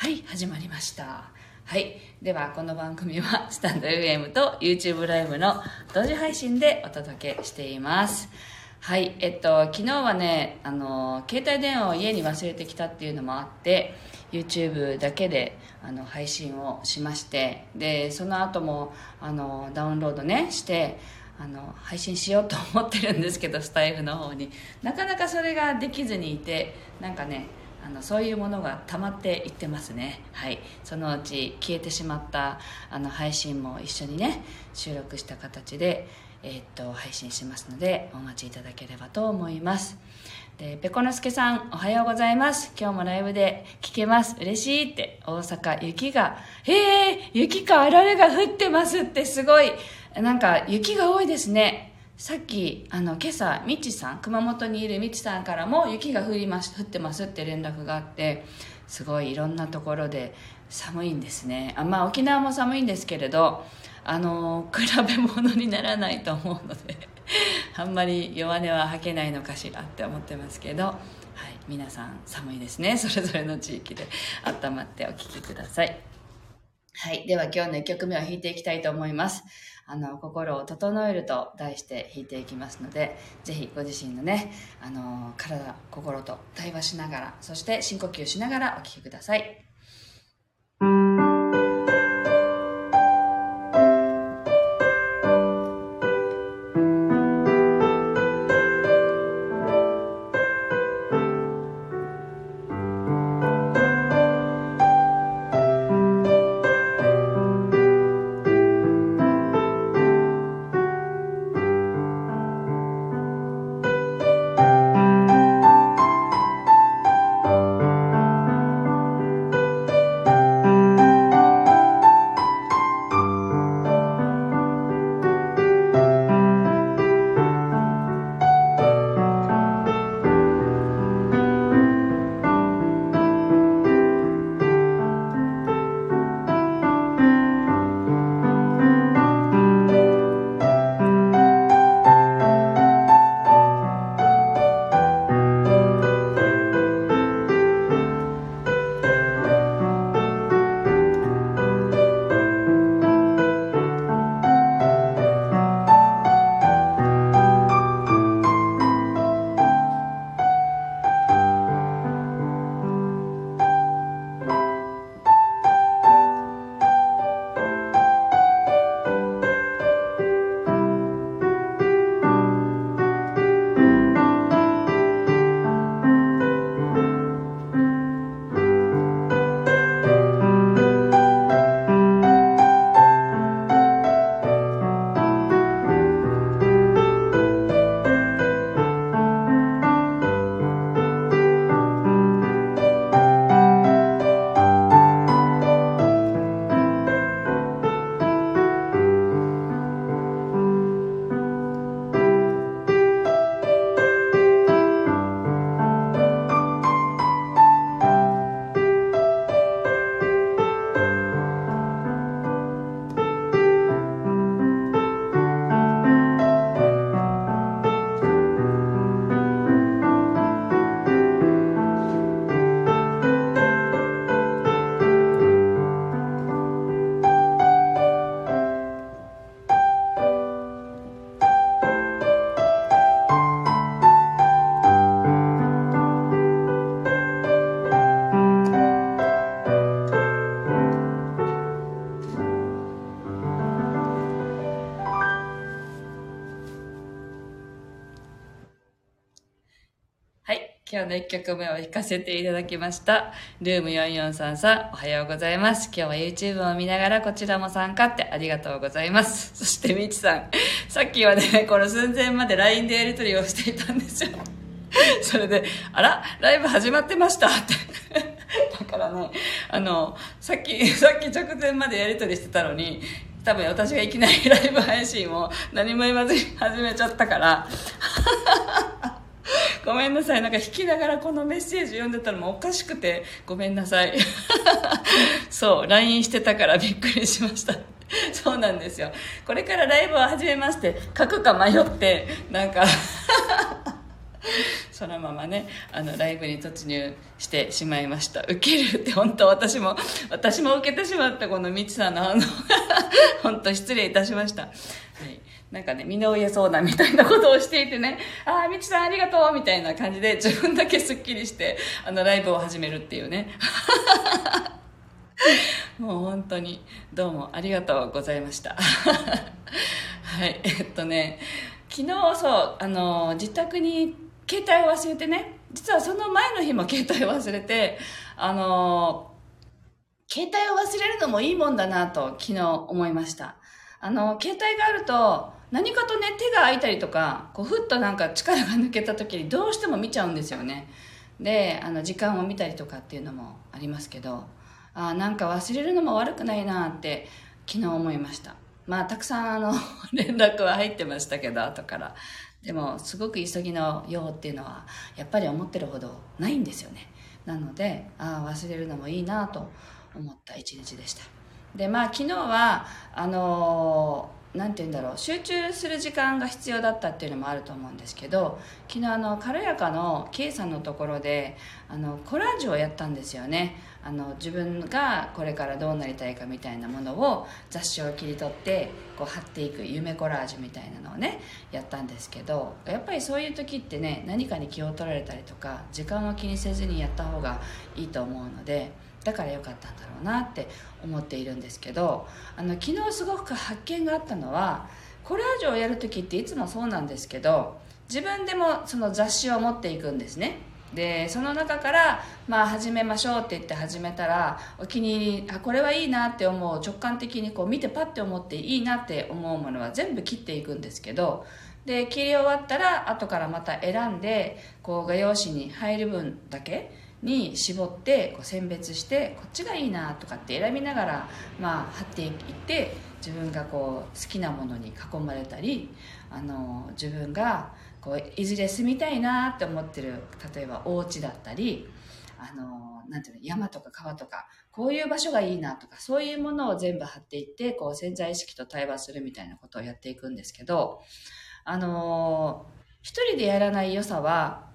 はい、始まりました。はい。では、この番組は、スタンド FM と YouTube ライブの同時配信でお届けしています。はい。えっと、昨日はね、あの、携帯電話を家に忘れてきたっていうのもあって、YouTube だけであの配信をしまして、で、その後も、あの、ダウンロードね、して、あの配信しようと思ってるんですけどスタイフの方になかなかそれができずにいてなんかねあのそういうものが溜まっていってますね。はい。そのうち消えてしまったあの配信も一緒にね収録した形で、えーっと配信しますのでお待ちいただければと思います。でペコのすけさんおはようございます。今日もライブで聞けます。嬉しいって大阪雪がへえ雪かあられが降ってますってすごい。なんか雪が多いですね。さっきあの今朝みちさん熊本にいるみちさんからも雪が降ります降ってますって連絡があってすごいいろんなところで寒いんですねあまあ沖縄も寒いんですけれどあの比べ物にならないと思うので あんまり弱音は吐けないのかしらって思ってますけど、はい、皆さん寒いですねそれぞれの地域で温まってお聴きくださいはい。では今日の1曲目を弾いていきたいと思います。あの、心を整えると題して弾いていきますので、ぜひご自身のね、あの、体、心と対話しながら、そして深呼吸しながらお聴きください。今日の1曲目を弾かせていただきました。ルーム4433さん、おはようございます。今日は YouTube を見ながらこちらも参加ってありがとうございます。そしてみちさん、さっきはね、この寸前まで LINE でやり取りをしていたんですよ。それで、あら、ライブ始まってましたって。だからね、あの、さっき、さっき直前までやり取りしてたのに、多分私がいきなりライブ配信を何も言わずに始めちゃったから、ごめんなさい。なんか弾きながらこのメッセージ読んでたのもおかしくて、ごめんなさい。そう、LINE してたからびっくりしました。そうなんですよ。これからライブを始めますって書くか迷って、なんか そのままねあのライブに突入してしまいました受けるって本当私も私も受けてしまったこのみちさんの反応本当失礼いたしました、はい、なんかね身の上そうなみたいなことをしていてねああみちさんありがとうみたいな感じで自分だけすっきりしてあのライブを始めるっていうね。もう本当にどうもありがとうございました。はいえっとね昨日そうあの自宅に携帯を忘れてね実はその前の日も携帯を忘れてあの携帯を忘れるのもいいもんだなと昨日思いました。あの携帯があると何かとね手が空いたりとかこうふっとなんか力が抜けた時にどうしても見ちゃうんですよね。であの時間を見たりとかっていうのもありますけどあなんか忘れるのも悪くないなって昨日思いました。まあたくさんあの 連絡は入ってましたけど後から。でもすごく急ぎのようっていうのはやっぱり思ってるほどないんですよね。なのであ忘れるのもいいなと思った一日でした。でまあ昨日はあの何て言うんだろう集中する時間が必要だったっていうのもあると思うんですけど昨日あの軽やかの K さんのところであのコラージュをやったんですよね。あの自分がこれからどうなりたいかみたいなものを雑誌を切り取ってこう貼っていく夢コラージュみたいなのをねやったんですけどやっぱりそういう時ってね何かに気を取られたりとか時間を気にせずにやった方がいいと思うのでだから良かったんだろうなって思っているんですけどあの昨日すごく発見があったのはコラージュをやる時っていつもそうなんですけど自分でもその雑誌を持っていくんですね。でその中からまあ始めましょうって言って始めたらお気に入りあこれはいいなって思う直感的にこう見てパッて思っていいなって思うものは全部切っていくんですけどで切り終わったら後からまた選んでこう画用紙に入る分だけに絞ってこう選別してこっちがいいなとかって選びながら、まあ、貼っていって自分がこう好きなものに囲まれたりあの自分がこういずれ住みたいなって思ってる例えばお家だったりあのなんていうの山とか川とかこういう場所がいいなとかそういうものを全部貼っていってこう潜在意識と対話するみたいなことをやっていくんですけどあの一人でやらない良さは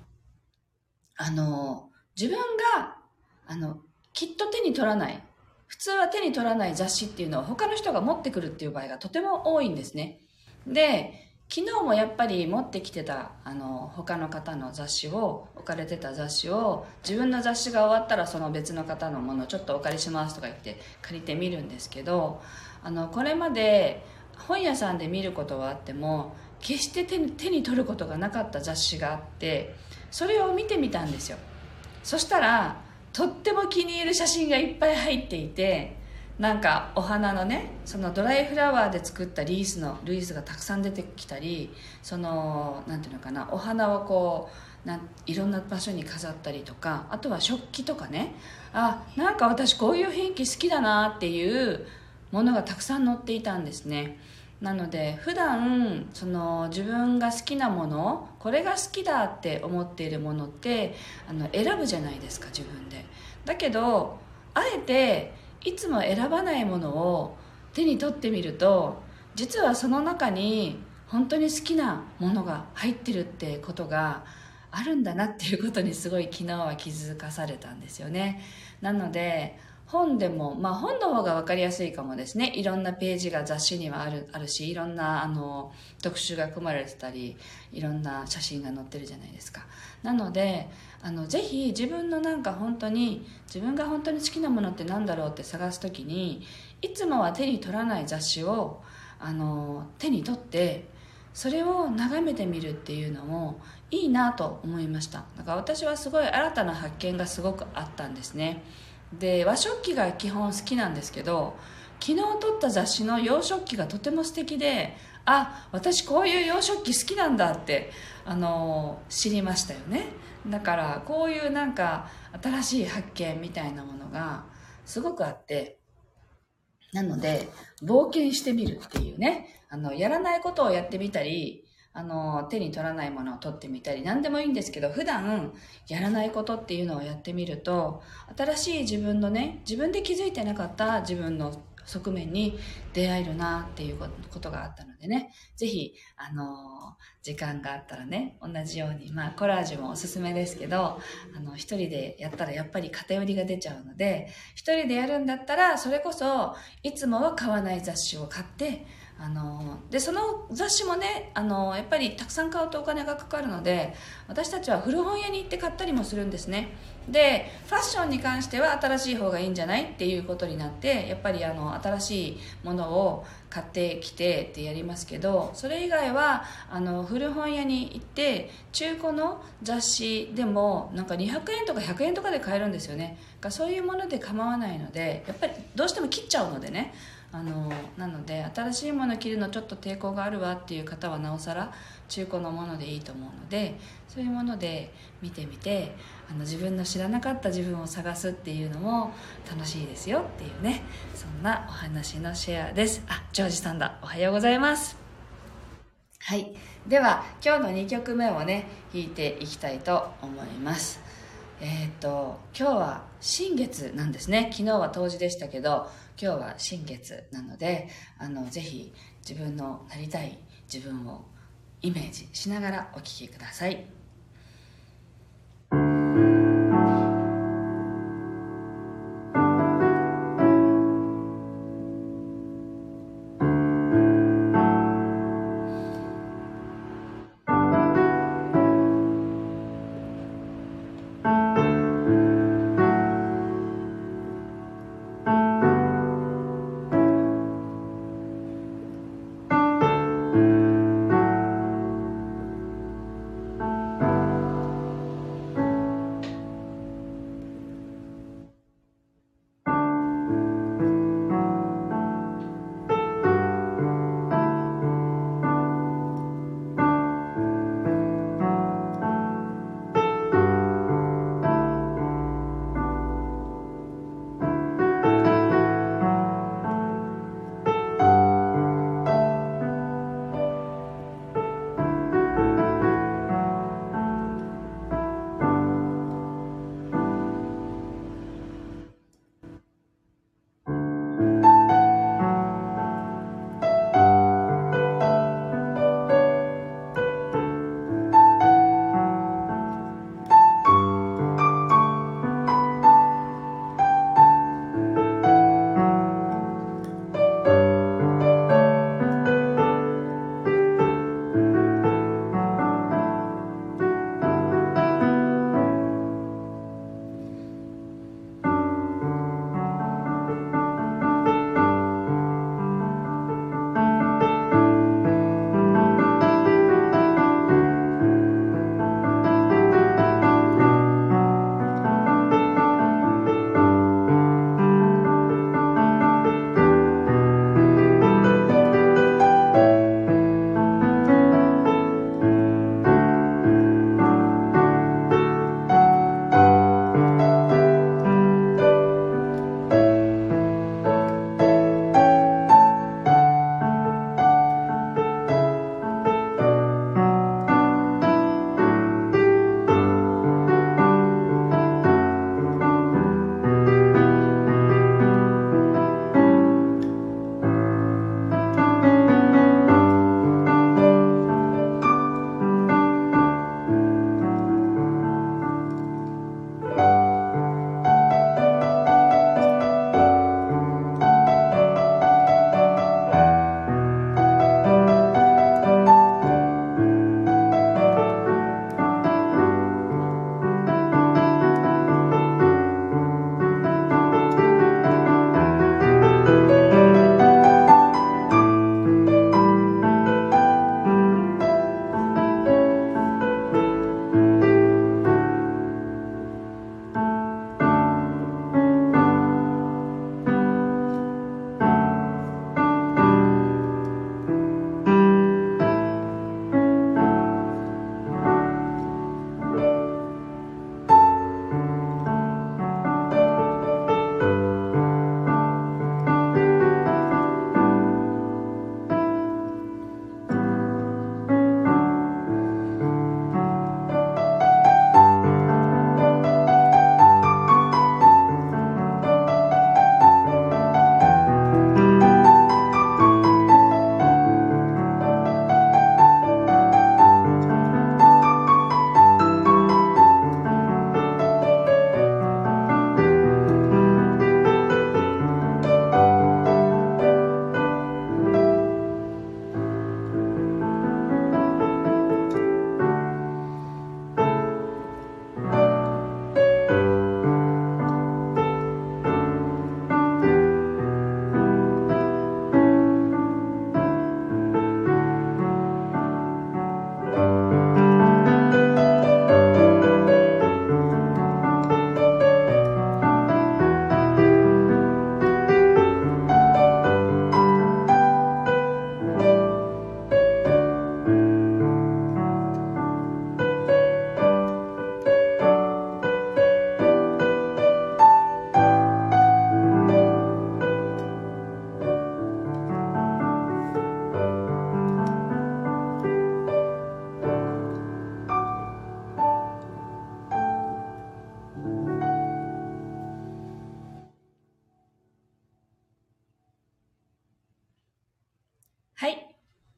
あの自分が、あの、きっと手に取らない、普通は手に取らない雑誌っていうのを他の人が持ってくるっていう場合がとても多いんですね。で、昨日もやっぱり持ってきてたあの他の方の雑誌を置かれてた雑誌を自分の雑誌が終わったらその別の方のものをちょっとお借りしますとか言って借りてみるんですけどあのこれまで本屋さんで見ることはあっても決して手に手に取ることがなかった雑誌があってそれを見てみたんですよそしたらとっても気に入る写真がいっぱい入っていてなんかお花のねそのドライフラワーで作ったリースのリースがたくさん出てきたりそのなんていうのかなお花をこうないろんな場所に飾ったりとかあとは食器とかねあなんか私こういう雰囲気好きだなっていうものがたくさん載っていたんですね。なので普段その自分が好きなものこれが好きだって思っているものってあの選ぶじゃないですか自分で。だけどあえていつも選ばないものを手に取ってみると実はその中に本当に好きなものが入ってるってことがあるんだなっていうことにすごい昨日は気づかされたんですよね。なので本でも、まあ本の方が分かりやすいかもですね。いろんなページが雑誌にはあるあるし、いろんなあの特集が組まれてたり、いろんな写真が載ってるじゃないですか。なので、あのぜひ自分のなんか本当に、自分が本当に好きなものって何だろうって探す時に、いつもは手に取らない雑誌をあの手に取って、それを眺めてみるっていうのもいいなと思いました。だから私はすごい新たな発見がすごくあったんですね。で和食器が基本好きなんですけど昨日撮った雑誌の洋食器がとても素敵であ私こういう洋食器好きなんだってあの知りましたよね。だからこういうなんか新しい発見みたいなものがすごくあってなので冒険してみるっていうねあのやらないことをやってみたりあの、手に取らないものを取ってみたり、何でもいいんですけど、普段やらないことっていうのをやってみると、新しい自分のね、自分で気づいてなかった自分の側面に出会えるなっていうことがあったのでね、ぜひ、あの、時間があったらね、同じように、まあ、コラージュもおすすめですけど、あの、一人でやったらやっぱり偏りが出ちゃうので、一人でやるんだったら、それこそ、いつもは買わない雑誌を買って、あのでその雑誌もねあのやっぱりたくさん買うとお金がかかるので私たちは古本屋に行って買ったりもするんですね。でファッションに関しては新しい方がいいんじゃないっていうことになってやっぱりあの新しいものを買ってきてってやりますけどそれ以外はあの古本屋に行って中古の雑誌でもなんか200円とか100円とかで買えるんですよね。そういうもので構わないのでやっぱりどうしても切っちゃうのでね。あのなので新しいもの着るのちょっと抵抗があるわっていう方はなおさら中古のものでいいと思うのでそういうもので見てみてあの自分の知らなかった自分を探すっていうのも楽しいですよっていうねそんなお話のシェアです。あジョージさんだ。おはようございます。はい。では今日の2曲目をね弾いていきたいと思います。えっ、と今日は新月なんですね。昨日は冬至でしたけど今日は新月なのであのぜひ自分のなりたい自分をイメージしながらお聴きくださいはい。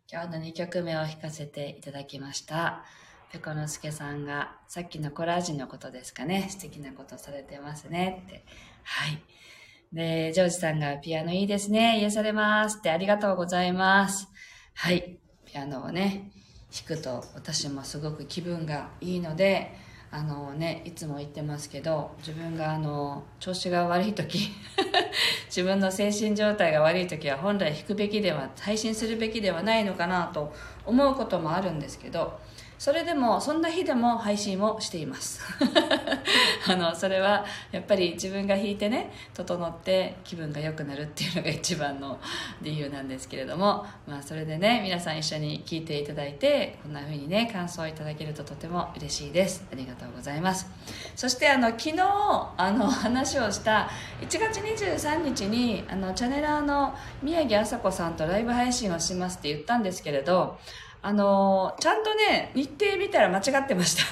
今日の2曲目を弾かせていただきました。ペコのすけさんが、さっきのコラージュのことですかね。素敵なことされてますねって。はい。で、ジョージさんがピアノいいですね。癒されますってありがとうございます。はい。ピアノをね、弾くと私もすごく気分がいいので、あのね、いつも言ってますけど、自分があの、調子が悪い時、自分の精神状態が悪い時は本来引くべきでは、配信するべきではないのかなと思うこともあるんですけど、それでもそんな日でも配信をしています。あのそれはやっぱり自分が弾いてね整って気分が良くなるっていうのが一番の理由なんですけれども、まあ、それでね皆さん一緒に聞いていただいてこんな風にね感想をいただけるととても嬉しいです。ありがとうございます。そしてあの昨日あの話をした1月23日にあのチャネラーの宮城麻子さんとライブ配信をしますって言ったんですけれどあのちゃんとね、日程見たら間違ってました。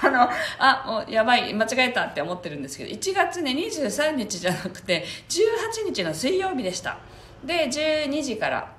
あの、あ、もうやばい、間違えたって思ってるんですけど、1月ね、23日じゃなくて、18日の水曜日でした。で、12時から、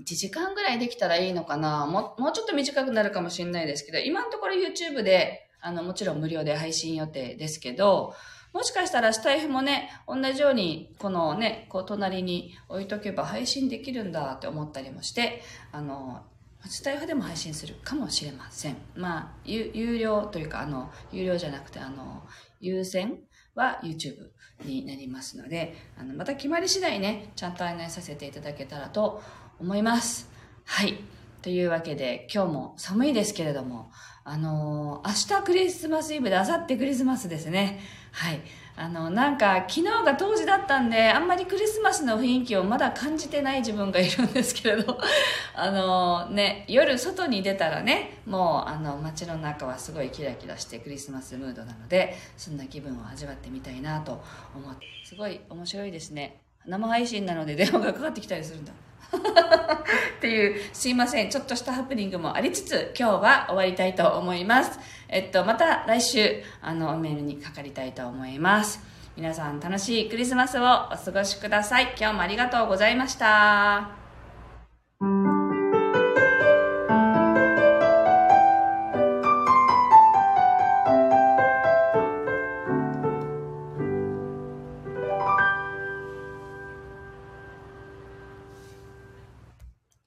1時間ぐらいできたらいいのかなももうちょっと短くなるかもしれないですけど、今のところ YouTube で、あの、もちろん無料で配信予定ですけど、もしかしたらスタイフもね、同じように、このね、こう隣に置いとけば配信できるんだって思ったりもして、あの、スタイフでも配信するかもしれません。まあ、有料というか、あの、有料じゃなくて、あの、優先は YouTube になりますので、あの、また決まり次第ね、ちゃんと案内させていただけたらと思います。はい。というわけで、今日も寒いですけれども、あのー、明日クリスマスイブで、明後日クリスマスですね。はい。あの、なんか、昨日が当時だったんで、あんまりクリスマスの雰囲気をまだ感じてない自分がいるんですけれど、あのね、夜外に出たらね、もう、あの、街の中はすごいキラキラしてクリスマスムードなので、そんな気分を味わってみたいなと思って、すごい面白いですね。生配信なので電話がかかってきたりするんだ。っていう、すいません。ちょっとしたハプニングもありつつ、今日は終わりたいと思います。えっと、また来週、あの、メールにかかりたいと思います。皆さん楽しいクリスマスをお過ごしください。今日もありがとうございました。